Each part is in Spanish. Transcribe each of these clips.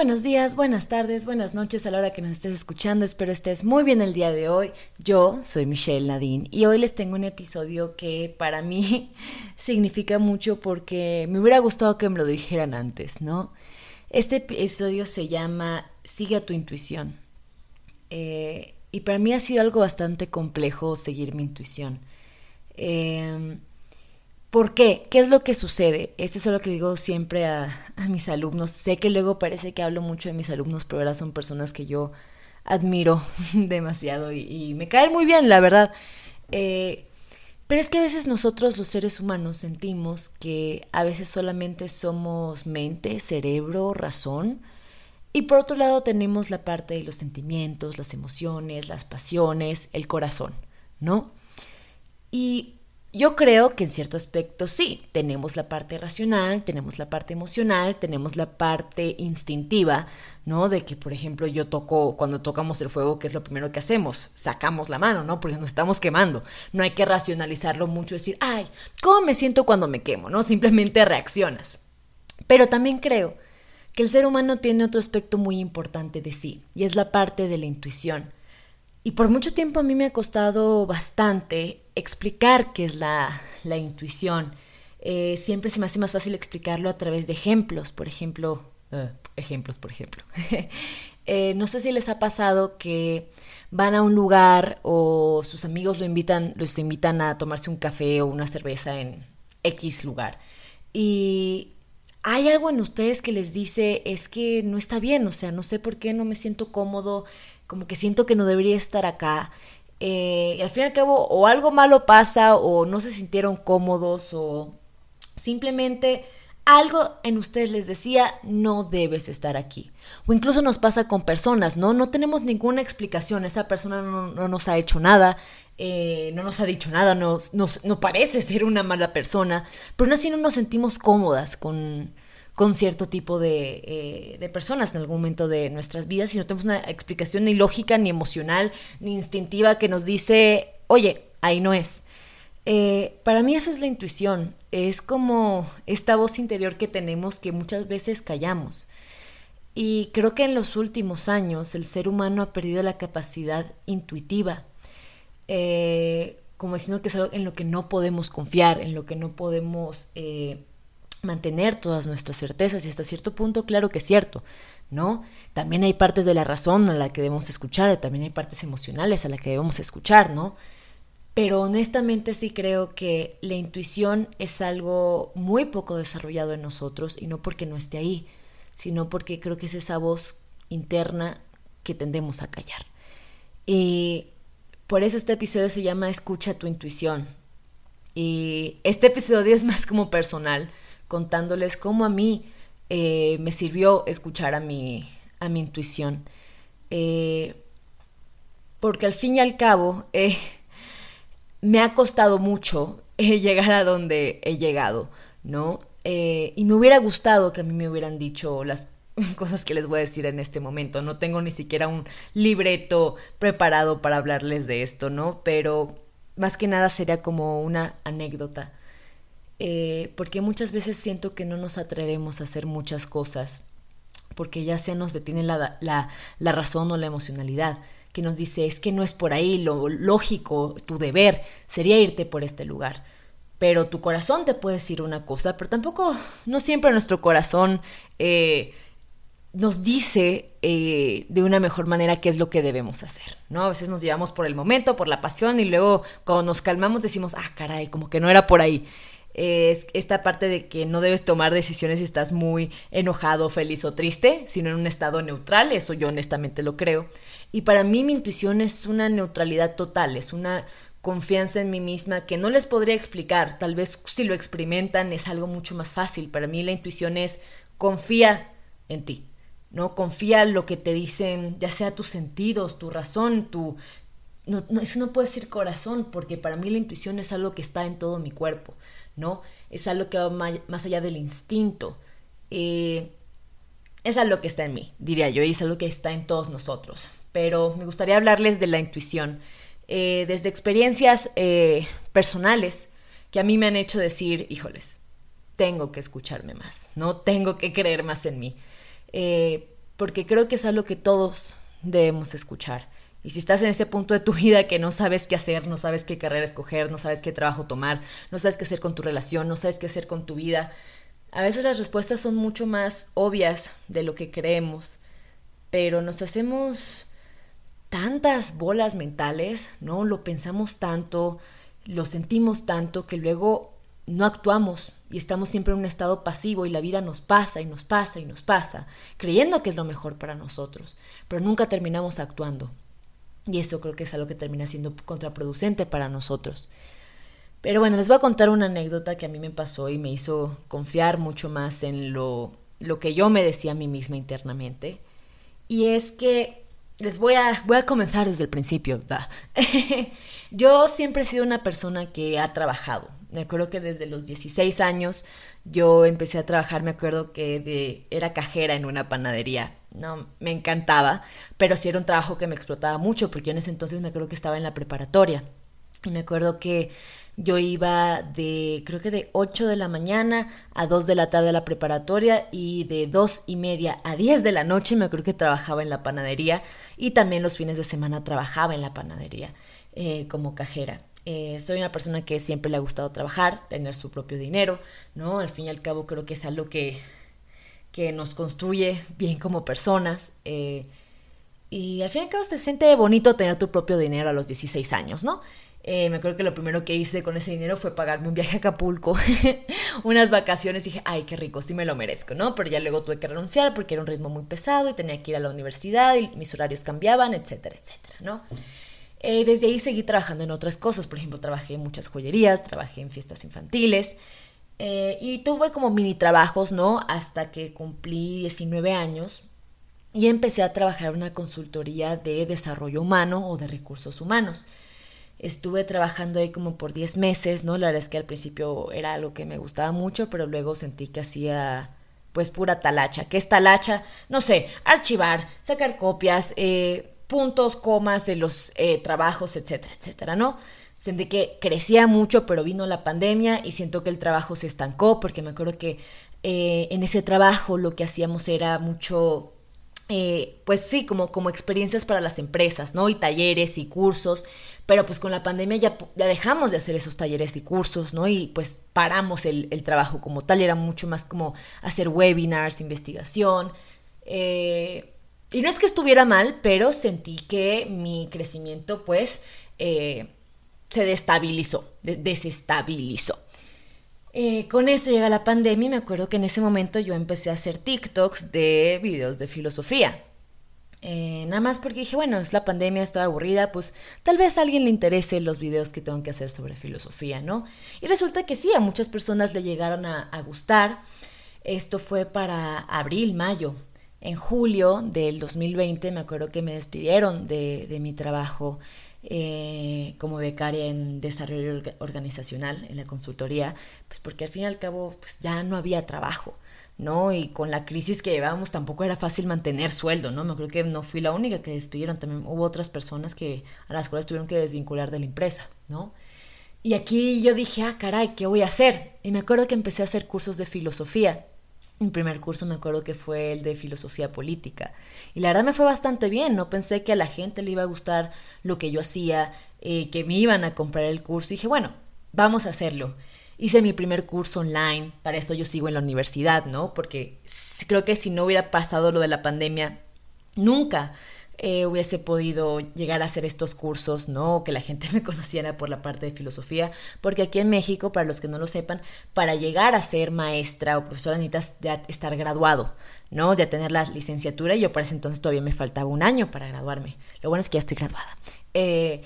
Buenos días, buenas tardes, buenas noches a la hora que nos estés escuchando. Espero estés muy bien el día de hoy. Yo soy Michelle Nadine y hoy les tengo un episodio que para mí significa mucho porque me hubiera gustado que me lo dijeran antes, ¿no? Este episodio se llama Sigue a tu intuición. Eh, y para mí ha sido algo bastante complejo seguir mi intuición. Eh, ¿Por qué? ¿Qué es lo que sucede? Esto es lo que digo siempre a, mis alumnos. Sé que luego parece que hablo mucho de mis alumnos, pero ahora son personas que yo admiro demasiado y, me caen muy bien, la verdad. Eh, pero es que a veces nosotros los seres humanos sentimos que a veces solamente somos mente, cerebro, razón. Y por otro lado tenemos la parte de los sentimientos, las emociones, las pasiones, el corazón, ¿no? Y yo creo que en cierto aspecto sí, tenemos la parte racional, tenemos la parte emocional, tenemos la parte instintiva, ¿no? De que, por ejemplo, yo toco, cuando tocamos el fuego, ¿qué es lo primero que hacemos? Sacamos la mano, ¿no? Porque nos estamos quemando. No hay que racionalizarlo mucho, decir, ay, ¿cómo me siento cuando me quemo? ¿No? Simplemente reaccionas. Pero también creo que el ser humano tiene otro aspecto muy importante de sí, y es la parte de la intuición. Y por mucho tiempo a mí me ha costado bastante explicar qué es la, intuición. Eh, siempre se me hace más fácil explicarlo a través de ejemplos, por ejemplo, eh, ejemplos, por ejemplo. Eh, no sé si les ha pasado que van a un lugar o sus amigos lo invitan, los invitan a tomarse un café o una cerveza en X lugar. Y hay algo en ustedes que les dice, es que no está bien, o sea, no sé por qué no me siento cómodo, como que siento que no debería estar acá. Eh, y al fin y al cabo, o algo malo pasa, o no se sintieron cómodos, o simplemente algo en ustedes les decía, no debes estar aquí. O incluso nos pasa con personas, ¿no? No tenemos ninguna explicación, esa persona no, nos ha hecho nada, eh, no nos ha dicho nada, nos, no parece ser una mala persona, pero aún así no nos sentimos cómodas con, con cierto tipo eh, de, personas en algún momento de nuestras vidas y no tenemos una explicación ni lógica, ni emocional, ni instintiva que nos dice, oye, ahí no es. Eh, para mí eso es la intuición, es como esta voz interior que tenemos que muchas veces callamos. Y creo que en los últimos años el ser humano ha perdido la capacidad intuitiva, eh, como diciendo que es algo en lo que no podemos confiar, en lo que no podemos mantener todas nuestras certezas y hasta cierto punto, claro que es cierto, ¿no? También hay partes de la razón a la que debemos escuchar, también hay partes emocionales a las que debemos escuchar, ¿no? Pero honestamente sí creo que la intuición es algo muy poco desarrollado en nosotros y no porque no esté ahí, sino porque creo que es esa voz interna que tendemos a callar. Y por eso este episodio se llama Escucha tu intuición. Y este episodio es más como personal, contándoles cómo a mí eh, me sirvió escuchar a mi, a mi intuición. Eh, porque al fin y al cabo eh, me ha costado mucho llegar a donde he llegado, ¿no? y me hubiera gustado que a mí me hubieran dicho las cosas que les voy a decir en este momento. No tengo ni siquiera un libreto preparado para hablarles de esto, ¿no? Pero más que nada sería como una anécdota eh, porque muchas veces siento que no nos atrevemos a hacer muchas cosas, porque ya sea nos detiene la, la, razón o la emocionalidad, que nos dice, es que no es por ahí, lo lógico, tu deber sería irte por este lugar. Pero tu corazón te puede decir una cosa, pero tampoco, no siempre nuestro corazón eh, nos dice eh, de una mejor manera qué es lo que debemos hacer, ¿no? A veces nos llevamos por el momento, por la pasión y luego cuando nos calmamos decimos, ah, caray, como que no era por ahí es esta parte de que no debes tomar decisiones si estás muy enojado, feliz o triste, sino en un estado neutral, eso yo honestamente lo creo. Y para mí mi intuición es una neutralidad total, es una confianza en mí misma que no les podría explicar, tal vez si lo experimentan es algo mucho más fácil. Para mí la intuición es confía en ti, ¿no? Confía en lo que te dicen, ya sea tus sentidos, tu razón, tu... No, no, eso no puede ser corazón, porque para mí la intuición es algo que está en todo mi cuerpo. ¿No? Es algo que va más allá del instinto. Eh, es algo que está en mí, diría yo, y es algo que está en todos nosotros. Pero me gustaría hablarles de la intuición, eh, desde experiencias eh, personales que a mí me han hecho decir, híjoles, tengo que escucharme más, ¿no? Tengo que creer más en mí. porque creo que es algo que todos debemos escuchar. Y si estás en ese punto de tu vida que no sabes qué hacer, no sabes qué carrera escoger, no sabes qué trabajo tomar, no sabes qué hacer con tu relación, no sabes qué hacer con tu vida, a veces las respuestas son mucho más obvias de lo que creemos, pero nos hacemos tantas bolas mentales, ¿no? Lo pensamos tanto, lo sentimos tanto que luego no actuamos y estamos siempre en un estado pasivo y la vida nos pasa y nos pasa y nos pasa, creyendo que es lo mejor para nosotros, pero nunca terminamos actuando. Y eso creo que es algo que termina siendo contraproducente para nosotros. Pero bueno, les voy a contar una anécdota que a mí me pasó y me hizo confiar mucho más en lo, lo que yo me decía a mí misma internamente. Y es que les voy a, voy a comenzar desde el principio. yo siempre he sido una persona que ha trabajado. Me acuerdo que desde los 16 años yo empecé a trabajar, me acuerdo que era cajera en una panadería no me encantaba, pero sí era un trabajo que me explotaba mucho, porque yo en ese entonces me acuerdo que estaba en la preparatoria. Y me acuerdo que yo iba de, creo que de 8 de la mañana a 2 de la tarde a la preparatoria y de 2 y media a 10 de la noche me acuerdo que trabajaba en la panadería y también los fines de semana trabajaba en la panadería eh, como cajera. Eh, soy una persona que siempre le ha gustado trabajar, tener su propio dinero, ¿no? Al fin y al cabo creo que es algo que que nos construye bien como personas. Eh, y al fin y al cabo se siente bonito tener tu propio dinero a los 16 años, ¿no? Eh, me acuerdo que lo primero que hice con ese dinero fue pagarme un viaje a Acapulco, unas vacaciones, dije, ay, qué rico, sí me lo merezco, ¿no? Pero ya luego tuve que renunciar porque era un ritmo muy pesado y tenía que ir a la universidad y mis horarios cambiaban, etcétera, etcétera, ¿no? Eh, desde ahí seguí trabajando en otras cosas, por ejemplo, trabajé en muchas joyerías, trabajé en fiestas infantiles, eh, y tuve como mini trabajos, ¿no? Hasta que cumplí 19 años y empecé a trabajar en una consultoría de desarrollo humano o de recursos humanos. Estuve trabajando ahí como por 10 meses, ¿no? La verdad es que al principio era algo que me gustaba mucho, pero luego sentí que hacía pues pura talacha. ¿Qué es talacha? No sé, archivar, sacar copias, eh, puntos, comas de los eh, trabajos, etcétera, etcétera, ¿no? Sentí que crecía mucho, pero vino la pandemia y siento que el trabajo se estancó porque me acuerdo que eh, en ese trabajo lo que hacíamos era mucho, eh, pues sí, como, como experiencias para las empresas, ¿no? Y talleres y cursos, pero pues con la pandemia ya, dejamos de hacer esos talleres y cursos, ¿no? Y pues paramos el, el trabajo como tal, era mucho más como hacer webinars, investigación. Eh, y no es que estuviera mal, pero sentí que mi crecimiento pues se destabilizó, desestabilizó. Eh, con eso llega la pandemia y me acuerdo que en ese momento yo empecé a hacer TikToks de videos de filosofía. Eh, nada más porque dije, bueno, es la pandemia, estoy aburrida, pues tal vez a alguien le interese los videos que tengo que hacer sobre filosofía, ¿no? Y resulta que sí, a muchas personas le llegaron a, gustar. Esto fue para abril, mayo. En julio del 2020 me acuerdo que me despidieron de, de mi trabajo eh, como becaria en desarrollo organizacional en la consultoría, pues porque al fin y al cabo pues ya no había trabajo, ¿no? Y con la crisis que llevábamos tampoco era fácil mantener sueldo, ¿no? Me creo que no fui la única que despidieron, también hubo otras personas que a las cuales tuvieron que desvincular de la empresa, ¿no? Y aquí yo dije, ah, caray, ¿qué voy a hacer? Y me acuerdo que empecé a hacer cursos de filosofía mi primer curso me acuerdo que fue el de filosofía política. Y la verdad me fue bastante bien, no pensé que a la gente le iba a gustar lo que yo hacía, eh, que me iban a comprar el curso. Y dije, bueno, vamos a hacerlo. Hice mi primer curso online, para esto yo sigo en la universidad, ¿no? Porque creo que si no hubiera pasado lo de la pandemia, nunca eh, hubiese podido llegar a hacer estos cursos, ¿no? Que la gente me conociera por la parte de filosofía, porque aquí en México, para los que no lo sepan, para llegar a ser maestra o profesora necesitas ya estar graduado, ¿no? De tener la licenciatura y yo para ese entonces todavía me faltaba un año para graduarme. Lo bueno es que ya estoy graduada. Eh,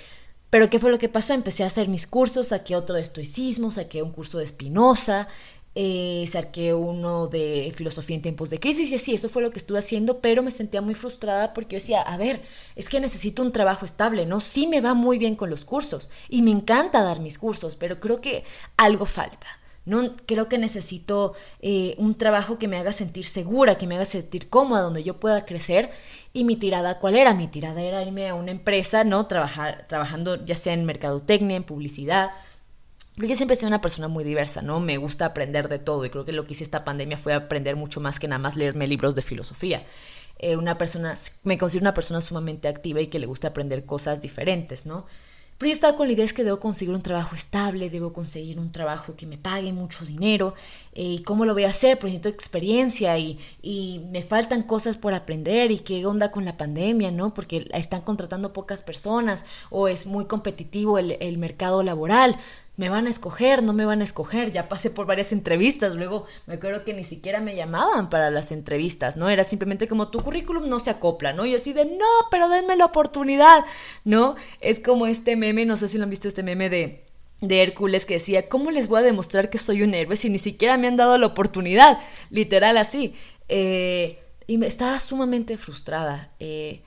pero ¿qué fue lo que pasó? Empecé a hacer mis cursos, saqué otro de estoicismo, saqué un curso de Spinoza, eh, saqué uno de filosofía en tiempos de crisis y así, eso fue lo que estuve haciendo, pero me sentía muy frustrada porque yo decía, a ver, es que necesito un trabajo estable, ¿no? Sí me va muy bien con los cursos y me encanta dar mis cursos, pero creo que algo falta. No, creo que necesito eh, un trabajo que me haga sentir segura, que me haga sentir cómoda, donde yo pueda crecer. Y mi tirada, ¿cuál era? Mi tirada era irme a una empresa, ¿no? Trabajar, trabajando ya sea en mercadotecnia, en publicidad, yo siempre he sido una persona muy diversa, ¿no? Me gusta aprender de todo y creo que lo que hice esta pandemia fue aprender mucho más que nada más leerme libros de filosofía. eh, una persona, me considero una persona sumamente activa y que le gusta aprender cosas diferentes, ¿no? Pero yo estaba con la idea es que debo conseguir un trabajo estable, debo conseguir un trabajo que me pague mucho dinero. Eh, ¿Y cómo lo voy a hacer? Pues necesito experiencia y, me faltan cosas por aprender. ¿Y qué onda con la pandemia, no? Porque están contratando pocas personas o es muy competitivo el mercado laboral me van a escoger, no me van a escoger, ya pasé por varias entrevistas, luego me acuerdo que ni siquiera me llamaban para las entrevistas, ¿no? Era simplemente como tu currículum no se acopla, ¿no? Y así de, no, pero denme la oportunidad, ¿no? Es como este meme, no sé si lo han visto, este meme de, de Hércules que decía, ¿cómo les voy a demostrar que soy un héroe si ni siquiera me han dado la oportunidad? Literal así. Eh, y me estaba sumamente frustrada. Eh,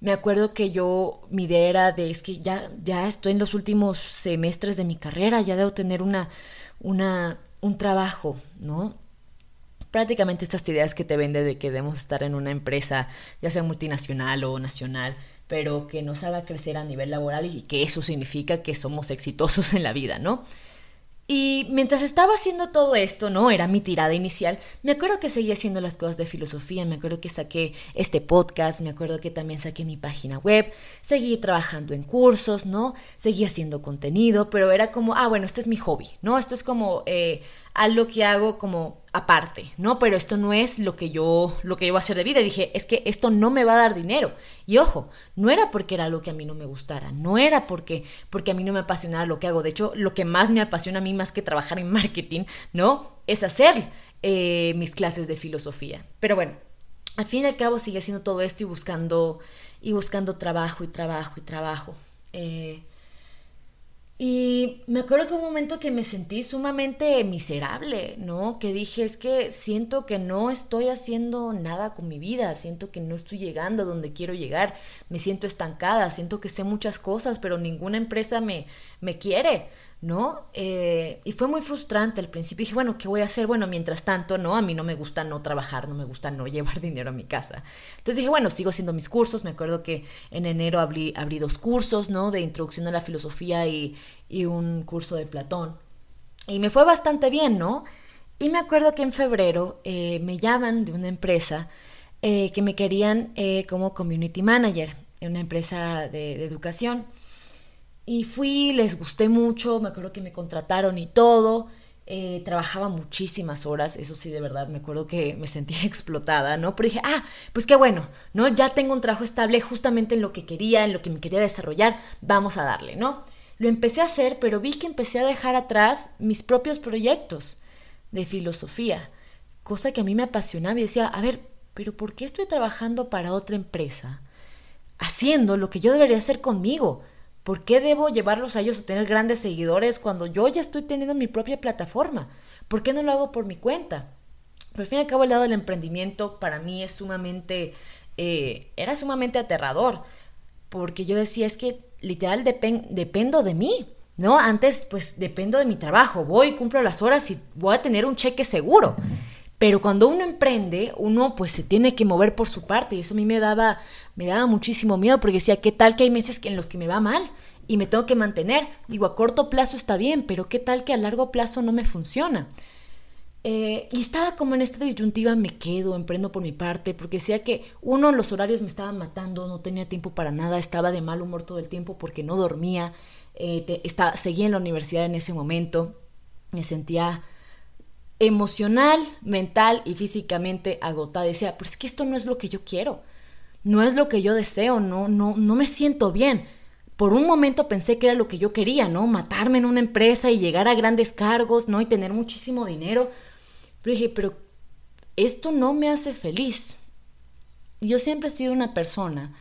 me acuerdo que yo, mi idea era de, es que ya, ya estoy en los últimos semestres de mi carrera, ya debo tener una, una, un trabajo, ¿no? Prácticamente estas ideas que te vende de que debemos estar en una empresa, ya sea multinacional o nacional, pero que nos haga crecer a nivel laboral y que eso significa que somos exitosos en la vida, ¿no? Y mientras estaba haciendo todo esto, ¿no? Era mi tirada inicial. Me acuerdo que seguía haciendo las cosas de filosofía, me acuerdo que saqué este podcast, me acuerdo que también saqué mi página web, seguí trabajando en cursos, ¿no? Seguí haciendo contenido, pero era como, ah, bueno, este es mi hobby, ¿no? Esto es como eh, algo que hago como aparte, ¿no? Pero esto no es lo que yo lo que yo voy a hacer de vida. Dije, es que esto no me va a dar dinero. Y ojo, no era porque era algo que a mí no me gustara, no era porque porque a mí no me apasionara lo que hago. De hecho, lo que más me apasiona a mí más que trabajar en marketing, ¿no? Es hacer eh, mis clases de filosofía. Pero bueno, al fin y al cabo sigue haciendo todo esto y buscando y buscando trabajo y trabajo y trabajo. Eh, y me acuerdo que un momento que me sentí sumamente miserable, ¿no? Que dije, es que siento que no estoy haciendo nada con mi vida, siento que no estoy llegando a donde quiero llegar, me siento estancada, siento que sé muchas cosas, pero ninguna empresa me, me quiere, ¿no? Eh, y fue muy frustrante al principio. Dije, bueno, ¿qué voy a hacer? Bueno, mientras tanto, ¿no? A mí no me gusta no trabajar, no me gusta no llevar dinero a mi casa. Entonces dije, bueno, sigo haciendo mis cursos. Me acuerdo que en enero abrí, abrí dos cursos, ¿no? De introducción a la filosofía y, y un curso de Platón. Y me fue bastante bien, ¿no? Y me acuerdo que en febrero eh, me llaman de una empresa eh, que me querían como community manager, una empresa de educación. Y fui, les gusté mucho, me acuerdo que me contrataron y todo. Eh, trabajaba muchísimas horas, eso sí, de verdad, me acuerdo que me sentía explotada, ¿no? Pero dije, ah, pues qué bueno, ¿no? Ya tengo un trabajo estable justamente en lo que quería, en lo que me quería desarrollar, vamos a darle, ¿no? Lo empecé a hacer, pero vi que empecé a dejar atrás mis propios proyectos de filosofía, cosa que a mí me apasionaba y decía, a ver, pero ¿por qué estoy trabajando para otra empresa? Haciendo lo que yo debería hacer conmigo, ¿Por qué debo llevarlos a ellos a tener grandes seguidores cuando yo ya estoy teniendo mi propia plataforma? ¿Por qué no lo hago por mi cuenta? Pero al fin y al cabo el lado del emprendimiento para mí es sumamente, eh, era sumamente aterrador, porque yo decía, es que literal dependo de mí, ¿no? Antes pues dependo de mi trabajo, voy, cumplo las horas y voy a tener un cheque seguro. Pero cuando uno emprende, uno pues se tiene que mover por su parte y eso a mí me daba, me daba muchísimo miedo porque decía, ¿qué tal que hay meses en los que me va mal y me tengo que mantener? Digo, a corto plazo está bien, pero ¿qué tal que a largo plazo no me funciona? Eh, y estaba como en esta disyuntiva, me quedo, emprendo por mi parte, porque decía que uno, los horarios me estaban matando, no tenía tiempo para nada, estaba de mal humor todo el tiempo porque no dormía, eh, estaba, seguía en la universidad en ese momento, me sentía emocional, mental y físicamente agotada. Decía, pero es que esto no es lo que yo quiero, no es lo que yo deseo, no, no, no me siento bien. Por un momento pensé que era lo que yo quería, ¿no? Matarme en una empresa y llegar a grandes cargos, ¿no? Y tener muchísimo dinero. Pero dije, pero esto no me hace feliz. Yo siempre he sido una persona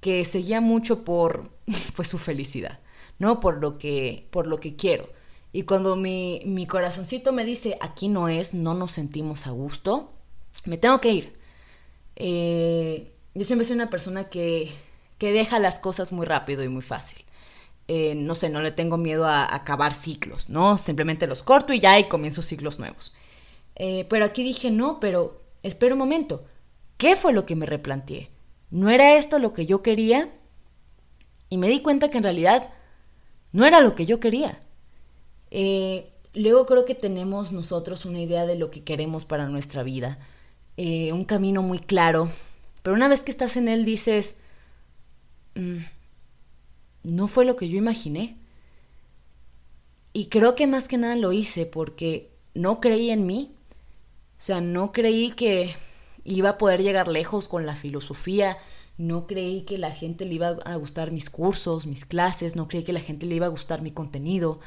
que seguía mucho por pues su felicidad, ¿no? Por lo que por lo que quiero. Y cuando mi, mi corazoncito me dice, aquí no es, no nos sentimos a gusto, me tengo que ir. Eh, yo siempre soy una persona que, que, deja las cosas muy rápido y muy fácil. Eh, no sé, no le tengo miedo a, acabar ciclos, ¿no? Simplemente los corto y ya y comienzo ciclos nuevos. Eh, pero aquí dije, no, pero espera un momento. ¿Qué fue lo que me replanteé? ¿No era esto lo que yo quería? Y me di cuenta que en realidad no era lo que yo quería. Eh, luego creo que tenemos nosotros una idea de lo que queremos para nuestra vida, eh, un camino muy claro, Pero una vez que estás en él dices, mm, no fue lo que yo imaginé. Y creo que más que nada lo hice porque no creí en mí. O sea, no creí que iba a poder llegar lejos con la filosofía. No creí que la gente le iba a gustar mis cursos, mis clases. No creí que la gente le iba a gustar mi contenido.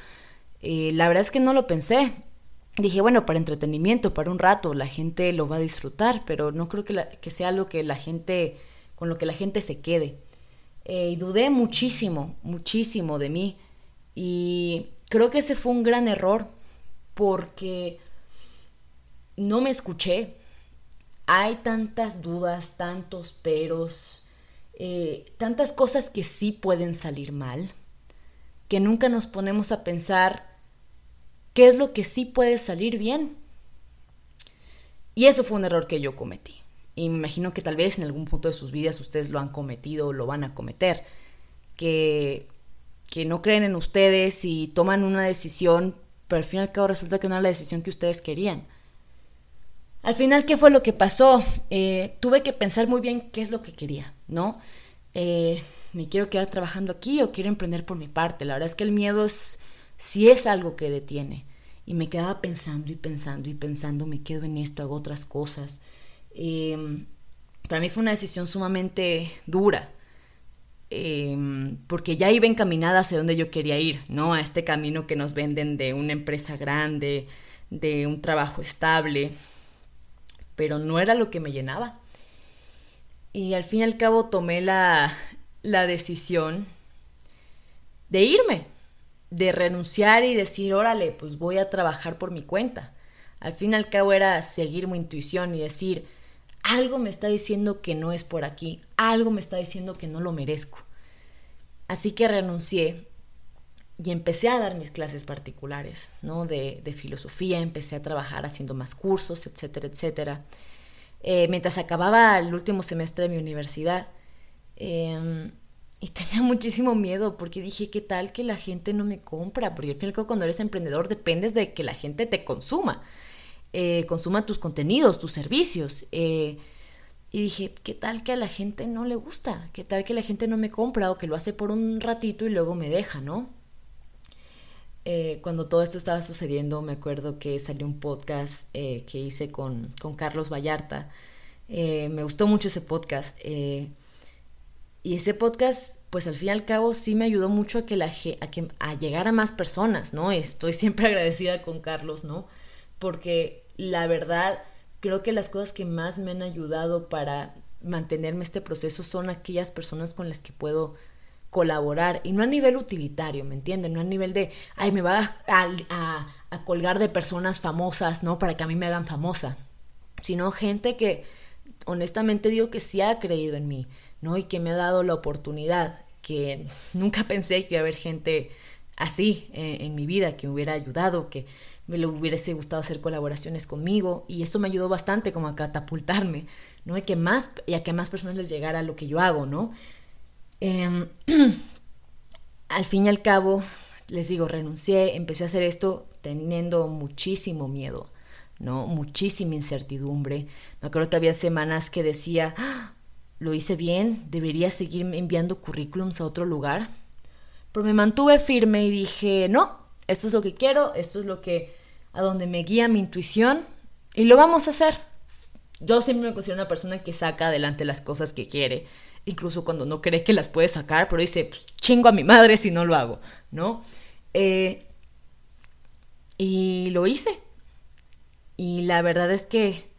Eh, la verdad es que no lo pensé. Dije, bueno, para entretenimiento, para un rato, la gente lo va a disfrutar, pero no creo que, sea algo que la gente, con lo que la gente se quede. Eh, y dudé muchísimo, muchísimo de mí. Y creo que ese fue un gran error porque no me escuché. Hay tantas dudas, tantos peros, eh, tantas cosas que sí pueden salir mal, que nunca nos ponemos a pensar qué es lo que sí puede salir bien. Y eso fue un error que yo cometí. Y me imagino que tal vez en algún punto de sus vidas ustedes lo han cometido o lo van a cometer. Que, que no creen en ustedes y toman una decisión, pero al fin y al cabo resulta que no era la decisión que ustedes querían. Al final, ¿qué fue lo que pasó? Eh, tuve que pensar muy bien qué es lo que quería, ¿no? Eh, ¿Me quiero quedar trabajando aquí o quiero emprender por mi parte? La verdad es que el miedo es, si es algo que detiene. Y me quedaba pensando y pensando y pensando, me quedo en esto, hago otras cosas. Em, para mí fue una decisión sumamente dura, em, porque ya iba encaminada hacia donde yo quería ir, ¿no? A este camino que nos venden de una empresa grande, de un trabajo estable, pero no era lo que me llenaba. Y al fin y al cabo tomé la, la decisión de irme, de renunciar y decir, órale, pues voy a trabajar por mi cuenta. Al fin y al cabo era seguir mi intuición y decir, algo me está diciendo que no es por aquí, algo me está diciendo que no lo merezco. Así que renuncié y empecé a dar mis clases particulares, ¿no? De, filosofía, empecé a trabajar haciendo más cursos, etcétera, etcétera. Eh, mientras acababa el último semestre de mi universidad. Em, y tenía muchísimo miedo porque dije, ¿qué tal que la gente no me compra? Porque al final cuando eres emprendedor dependes de que la gente te consuma. Eh, consuma tus contenidos, tus servicios. Eh, y dije, ¿qué tal que a la gente no le gusta? ¿Qué tal que la gente no me compra o que lo hace por un ratito y luego me deja, ¿no? Eh, cuando todo esto estaba sucediendo, me acuerdo que salió un podcast que hice con, con, Carlos Vallarta. me gustó mucho ese podcast. Y ese podcast, pues al fin y al cabo, sí me ayudó mucho a que, la, a, que, a llegar a más personas, ¿no? Estoy siempre agradecida con Carlos, ¿no? Porque la verdad, creo que las cosas que más me han ayudado para mantenerme este proceso son aquellas personas con las que puedo colaborar y no a nivel utilitario, ¿me entienden? No a nivel de, ay, me va a, a, colgar de personas famosas, ¿no? Para que a mí me hagan famosa, sino gente que honestamente digo que sí ha creído en mí, ¿no? Y que me ha dado la oportunidad, que nunca pensé que iba a haber gente así en, en mi vida, que me hubiera ayudado, que me hubiese gustado hacer colaboraciones conmigo y eso me ayudó bastante como a catapultarme, ¿no? Y, que más, y a que más personas les llegara lo que yo hago, ¿no? Em, al fin y al cabo, les digo, renuncié, empecé a hacer esto teniendo muchísimo miedo, ¿no? Muchísima incertidumbre. Me acuerdo que había semanas que decía, ¡Ah! Lo hice bien, debería seguir enviando currículums a otro lugar. Pero me mantuve firme y dije, no, esto es lo que quiero, esto es lo que a donde me guía mi intuición y lo vamos a hacer. Yo siempre me considero una persona que saca adelante las cosas que quiere, incluso cuando no cree que las puede sacar, pero dice, pues, chingo a mi madre si no lo hago, ¿no? Eh, y lo hice. Y la verdad es que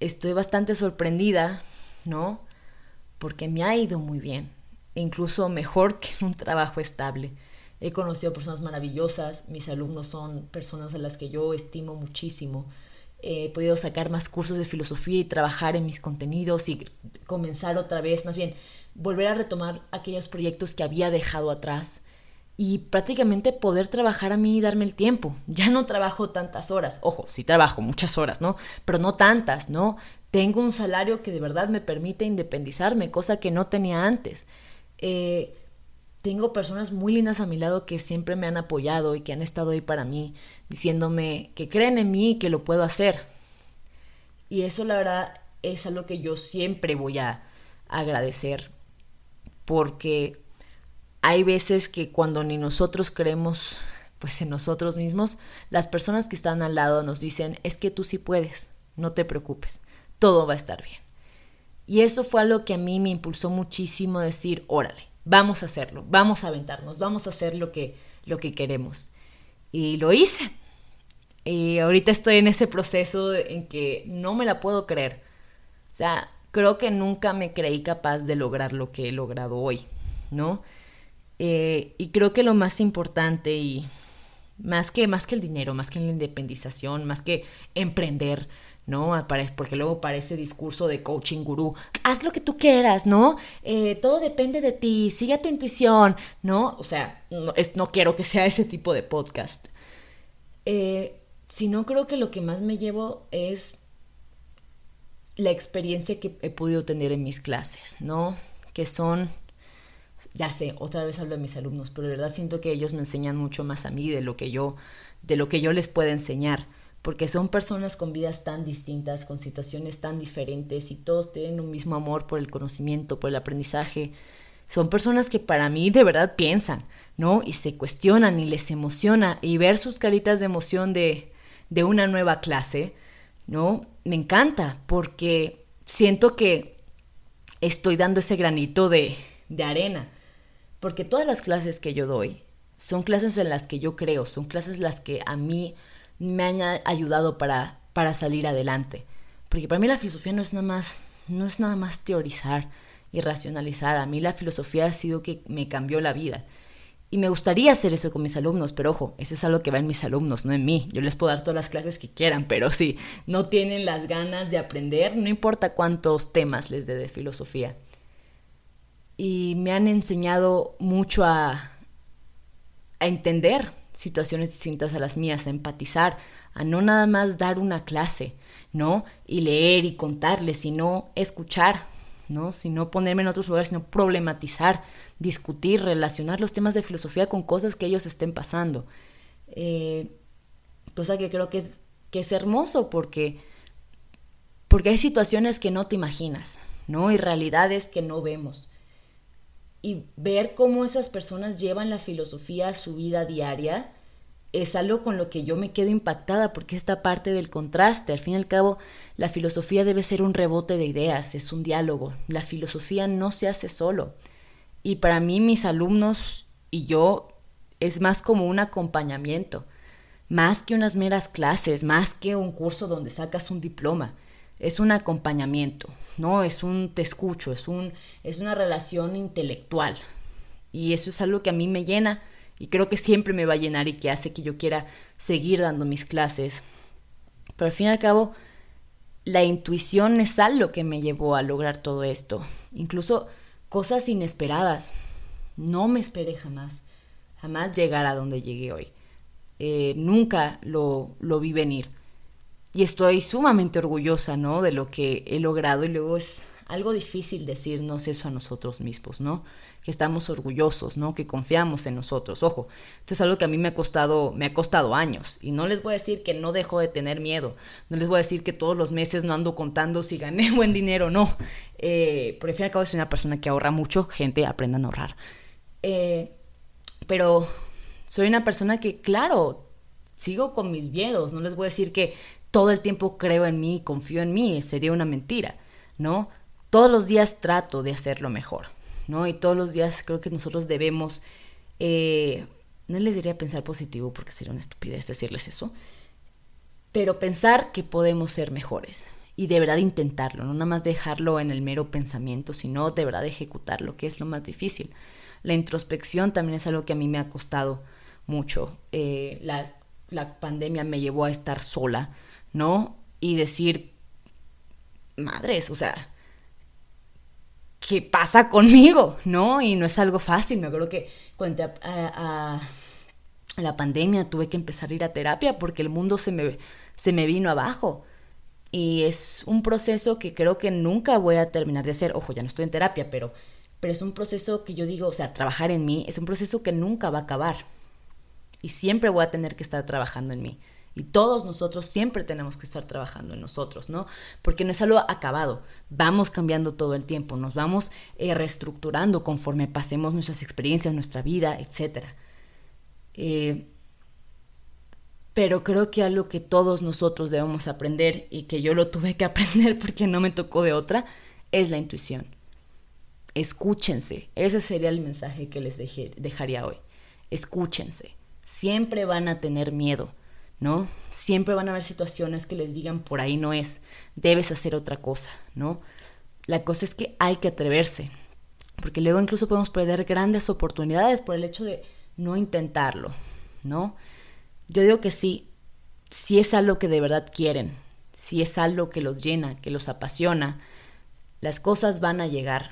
estoy bastante sorprendida, ¿no? Porque me ha ido muy bien, incluso mejor que en un trabajo estable. He conocido personas maravillosas, mis alumnos son personas a las que yo estimo muchísimo. He podido sacar más cursos de filosofía y trabajar en mis contenidos y comenzar otra vez, más bien volver a retomar aquellos proyectos que había dejado atrás y prácticamente poder trabajar a mí y darme el tiempo. Ya no trabajo tantas horas, ojo, sí trabajo muchas horas, ¿no? Pero no tantas, ¿no? Tengo un salario que de verdad me permite independizarme, cosa que no tenía antes. Eh, tengo personas muy lindas a mi lado que siempre me han apoyado y que han estado ahí para mí, diciéndome que creen en mí y que lo puedo hacer. Y eso la verdad es algo que yo siempre voy a agradecer porque hay veces que cuando ni nosotros creemos pues en nosotros mismos, las personas que están al lado nos dicen, es que tú sí puedes, no te preocupes, todo va a estar bien. Y eso fue algo que a mí me impulsó muchísimo decir, órale, vamos a hacerlo, vamos a aventarnos, vamos a hacer lo que, lo que queremos. Y lo hice. Y ahorita estoy en ese proceso en que no me la puedo creer. O sea, creo que nunca me creí capaz de lograr lo que he logrado hoy, ¿no? Eh, y creo que lo más importante y más que, más que el dinero, más que la independización, más que emprender, ¿no? Porque luego parece discurso de coaching gurú, haz lo que tú quieras, ¿no? Eh, todo depende de ti, sigue tu intuición, ¿no? O sea, no, no quiero que sea ese tipo de podcast. Eh, sino creo que lo que más me llevo es la experiencia que he podido tener en mis clases, ¿no? Que son ya sé, otra vez hablo de mis alumnos, pero de verdad siento que ellos me enseñan mucho más a mí de lo que yo, de lo que yo les puedo enseñar, porque son personas con vidas tan distintas, con situaciones tan diferentes y todos tienen un mismo amor por el conocimiento, por el aprendizaje. Son personas que para mí de verdad piensan, ¿no? Y se cuestionan y les emociona y ver sus caritas de emoción de, de una nueva clase, ¿no? Me encanta porque siento que estoy dando ese granito de, de arena. Porque todas las clases que yo doy son clases en las que yo creo, son clases las que a mí me han ayudado para, para salir adelante. Porque para mí la filosofía no es nada más, no es nada más teorizar y racionalizar. A mí la filosofía ha sido que me cambió la vida. Y me gustaría hacer eso con mis alumnos, pero ojo, eso es algo que va en mis alumnos, no en mí. Yo les puedo dar todas las clases que quieran, pero si no tienen las ganas de aprender, no importa cuántos temas les dé de filosofía y me han enseñado mucho a, a entender situaciones distintas a las mías, a empatizar, a no nada más dar una clase, ¿no? Y leer y contarles, sino escuchar, ¿no? Sino ponerme en otros lugares, sino problematizar, discutir, relacionar los temas de filosofía con cosas que ellos estén pasando. Eh, cosa que creo que es, que es hermoso porque, porque hay situaciones que no te imaginas, ¿no? Y realidades que no vemos y ver cómo esas personas llevan la filosofía a su vida diaria es algo con lo que yo me quedo impactada porque esta parte del contraste, al fin y al cabo, la filosofía debe ser un rebote de ideas, es un diálogo. La filosofía no se hace solo. Y para mí mis alumnos y yo es más como un acompañamiento, más que unas meras clases, más que un curso donde sacas un diploma es un acompañamiento, ¿no? Es un te escucho, es, un, es una relación intelectual. Y eso es algo que a mí me llena y creo que siempre me va a llenar y que hace que yo quiera seguir dando mis clases. Pero al fin y al cabo, la intuición es algo que me llevó a lograr todo esto. Incluso cosas inesperadas. No me esperé jamás, jamás llegar a donde llegué hoy. Eh, nunca lo, lo vi venir y estoy sumamente orgullosa, ¿no? De lo que he logrado y luego es algo difícil decirnos eso a nosotros mismos, ¿no? Que estamos orgullosos, ¿no? Que confiamos en nosotros. Ojo, esto es algo que a mí me ha costado, me ha costado años. Y no les voy a decir que no dejo de tener miedo. No les voy a decir que todos los meses no ando contando si gané buen dinero no. Eh, por fin y al cabo soy una persona que ahorra mucho. Gente, aprendan a ahorrar. Eh, pero soy una persona que, claro, sigo con mis miedos. No les voy a decir que todo el tiempo creo en mí, confío en mí, sería una mentira, ¿no? Todos los días trato de hacerlo mejor, ¿no? Y todos los días creo que nosotros debemos, eh, no les diría pensar positivo porque sería una estupidez decirles eso, pero pensar que podemos ser mejores y de verdad intentarlo, no nada más dejarlo en el mero pensamiento, sino de verdad ejecutarlo, que es lo más difícil. La introspección también es algo que a mí me ha costado mucho. Eh, la, la pandemia me llevó a estar sola, ¿no? Y decir, madres, o sea, ¿qué pasa conmigo? ¿No? Y no es algo fácil. Me acuerdo que cuando a, la pandemia tuve que empezar a ir a terapia porque el mundo se me, se me vino abajo. Y es un proceso que creo que nunca voy a terminar de hacer. Ojo, ya no estoy en terapia, pero, pero es un proceso que yo digo, o sea, trabajar en mí es un proceso que nunca va a acabar. Y siempre voy a tener que estar trabajando en mí Y todos nosotros siempre tenemos que estar trabajando en nosotros, ¿no? Porque no es algo acabado. Vamos cambiando todo el tiempo, nos vamos eh, reestructurando conforme pasemos nuestras experiencias, nuestra vida, etc. Eh, pero creo que algo que todos nosotros debemos aprender y que yo lo tuve que aprender porque no me tocó de otra, es la intuición. Escúchense. Ese sería el mensaje que les dejaría hoy. Escúchense. Siempre van a tener miedo ¿no? Siempre van a haber situaciones que les digan por ahí no es, debes hacer otra cosa, ¿no? La cosa es que hay que atreverse, porque luego incluso podemos perder grandes oportunidades por el hecho de no intentarlo, ¿no? Yo digo que sí, si es algo que de verdad quieren, si es algo que los llena, que los apasiona, las cosas van a llegar,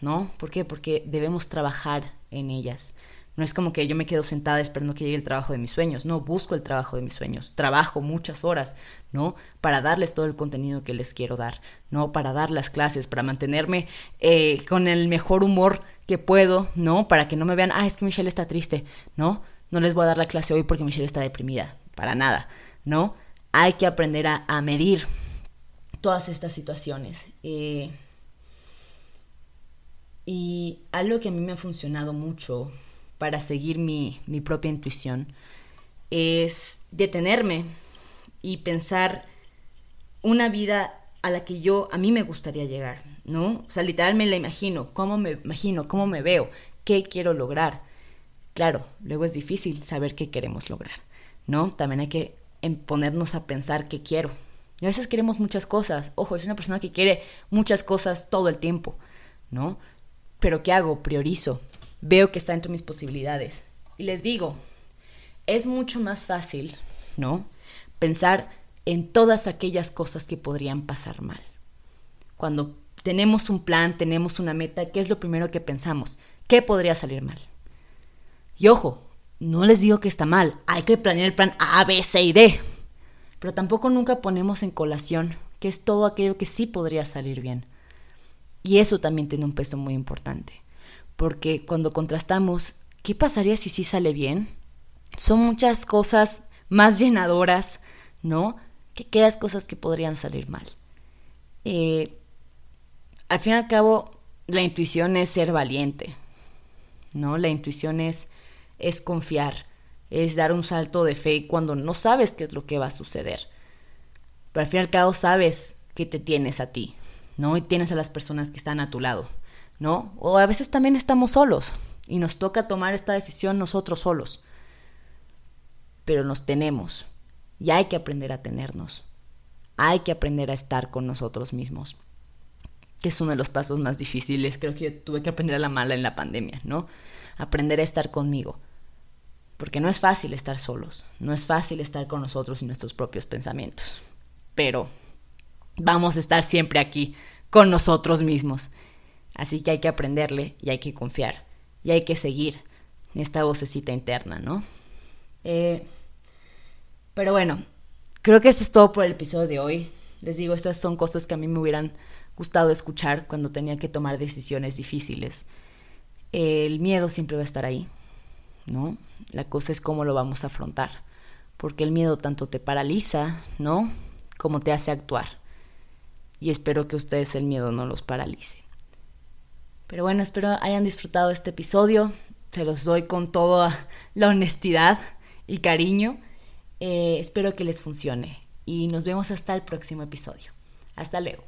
¿no? ¿Por qué? Porque debemos trabajar en ellas. No es como que yo me quedo sentada esperando que llegue el trabajo de mis sueños, no, busco el trabajo de mis sueños, trabajo muchas horas, ¿no? Para darles todo el contenido que les quiero dar, ¿no? Para dar las clases, para mantenerme eh, con el mejor humor que puedo, ¿no? Para que no me vean, ah, es que Michelle está triste, ¿no? No les voy a dar la clase hoy porque Michelle está deprimida, para nada, ¿no? Hay que aprender a, medir todas estas situaciones. Eh, y algo que a mí me ha funcionado mucho para seguir mi, propia intuición es detenerme y pensar una vida a la que yo, a mí me gustaría llegar, ¿no? O sea, literalmente me la imagino, cómo me imagino, cómo me veo, qué quiero lograr. Claro, luego es difícil saber qué queremos lograr, ¿no? También hay que ponernos a pensar qué quiero. A veces queremos muchas cosas. Ojo, es una persona que quiere muchas cosas todo el tiempo, ¿no? Pero ¿qué hago? Priorizo veo que está dentro de mis posibilidades. Y les digo, es mucho más fácil, ¿no? Pensar en todas aquellas cosas que podrían pasar mal. Cuando tenemos un plan, tenemos una meta, ¿qué es lo primero que pensamos? ¿Qué podría salir mal? Y ojo, no les digo que está mal, hay que planear el plan A, B, C y D. Pero tampoco nunca ponemos en colación que es todo aquello que sí podría salir bien. Y eso también tiene un peso muy importante porque cuando contrastamos, ¿qué pasaría si sí sale bien? Son muchas cosas más llenadoras, ¿no? Que aquellas cosas que podrían salir mal. Eh, al fin y al cabo, la intuición es ser valiente, ¿no? La intuición es, es confiar, es dar un salto de fe cuando no sabes qué es lo que va a suceder. Pero al fin y al cabo sabes que te tienes a ti, ¿no? Y tienes a las personas que están a tu lado. ¿No? O a veces también estamos solos y nos toca tomar esta decisión nosotros solos. Pero nos tenemos y hay que aprender a tenernos. Hay que aprender a estar con nosotros mismos, que es uno de los pasos más difíciles. Creo que yo tuve que aprender a la mala en la pandemia, ¿no? Aprender a estar conmigo. Porque no es fácil estar solos, no es fácil estar con nosotros y nuestros propios pensamientos. Pero vamos a estar siempre aquí con nosotros mismos Así que hay que aprenderle y hay que confiar y hay que seguir esta vocecita interna, ¿no? Eh, pero bueno, creo que esto es todo por el episodio de hoy. Les digo, estas son cosas que a mí me hubieran gustado escuchar cuando tenía que tomar decisiones difíciles. El miedo siempre va a estar ahí, ¿no? La cosa es cómo lo vamos a afrontar, porque el miedo tanto te paraliza, ¿no? Como te hace actuar. Y espero que ustedes el miedo no los paralice. Pero bueno, espero hayan disfrutado este episodio. Se los doy con toda la honestidad y cariño. Eh, espero que les funcione y nos vemos hasta el próximo episodio. Hasta luego.